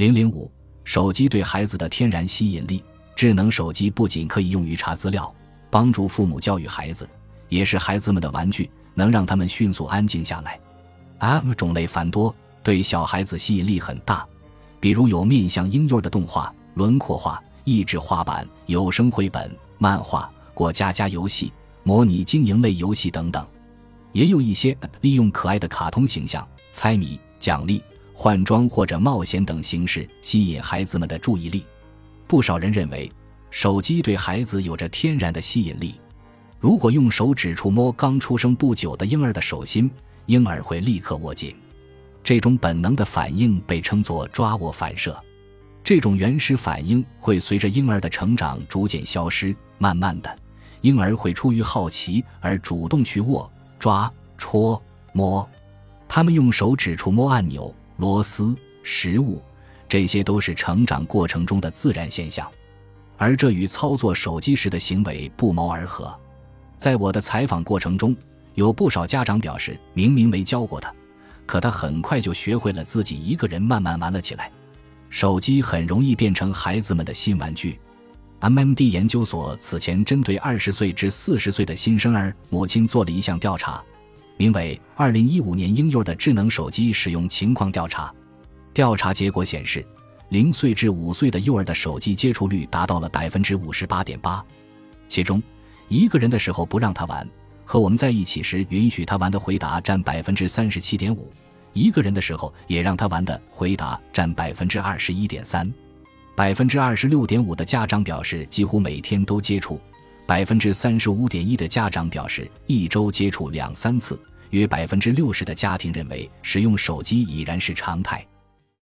零零五，手机对孩子的天然吸引力。智能手机不仅可以用于查资料、帮助父母教育孩子，也是孩子们的玩具，能让他们迅速安静下来。App 种类繁多，对小孩子吸引力很大。比如有面向婴幼儿的动画、轮廓画、益智画板、有声绘本、漫画、过家家游戏、模拟经营类游戏等等。也有一些利用可爱的卡通形象、猜谜、奖励、换装或者冒险等形式吸引孩子们的注意力。不少人认为，手机对孩子有着天然的吸引力。如果用手指触摸刚出生不久的婴儿的手心，婴儿会立刻握紧。这种本能的反应被称作抓握反射。这种原始反应会随着婴儿的成长逐渐消失。慢慢的，婴儿会出于好奇而主动去握、抓、戳、摸。他们用手指触摸按钮、螺丝、食物。这些都是成长过程中的自然现象，而这与操作手机时的行为不谋而合。在我的采访过程中，有不少家长表示，明明没教过他，可他很快就学会了自己一个人慢慢玩了起来。手机很容易变成孩子们的新玩具。MMD 研究所此前针对二十岁至四十岁的新生儿母亲做了一项调查，名为《二零一五年婴幼儿的智能手机使用情况调查》。调查结果显示，零岁至五岁的幼儿的手机接触率达到了百分之五十八点八，其中一个人的时候不让他玩，和我们在一起时允许他玩的回答占百分之三十七点五，一个人的时候也让他玩的回答占百分之二十一点三，百分之二十六点五的家长表示几乎每天都接触，百分之三十五点一的家长表示一周接触两三次，约百分之六十的家庭认为使用手机已然是常态。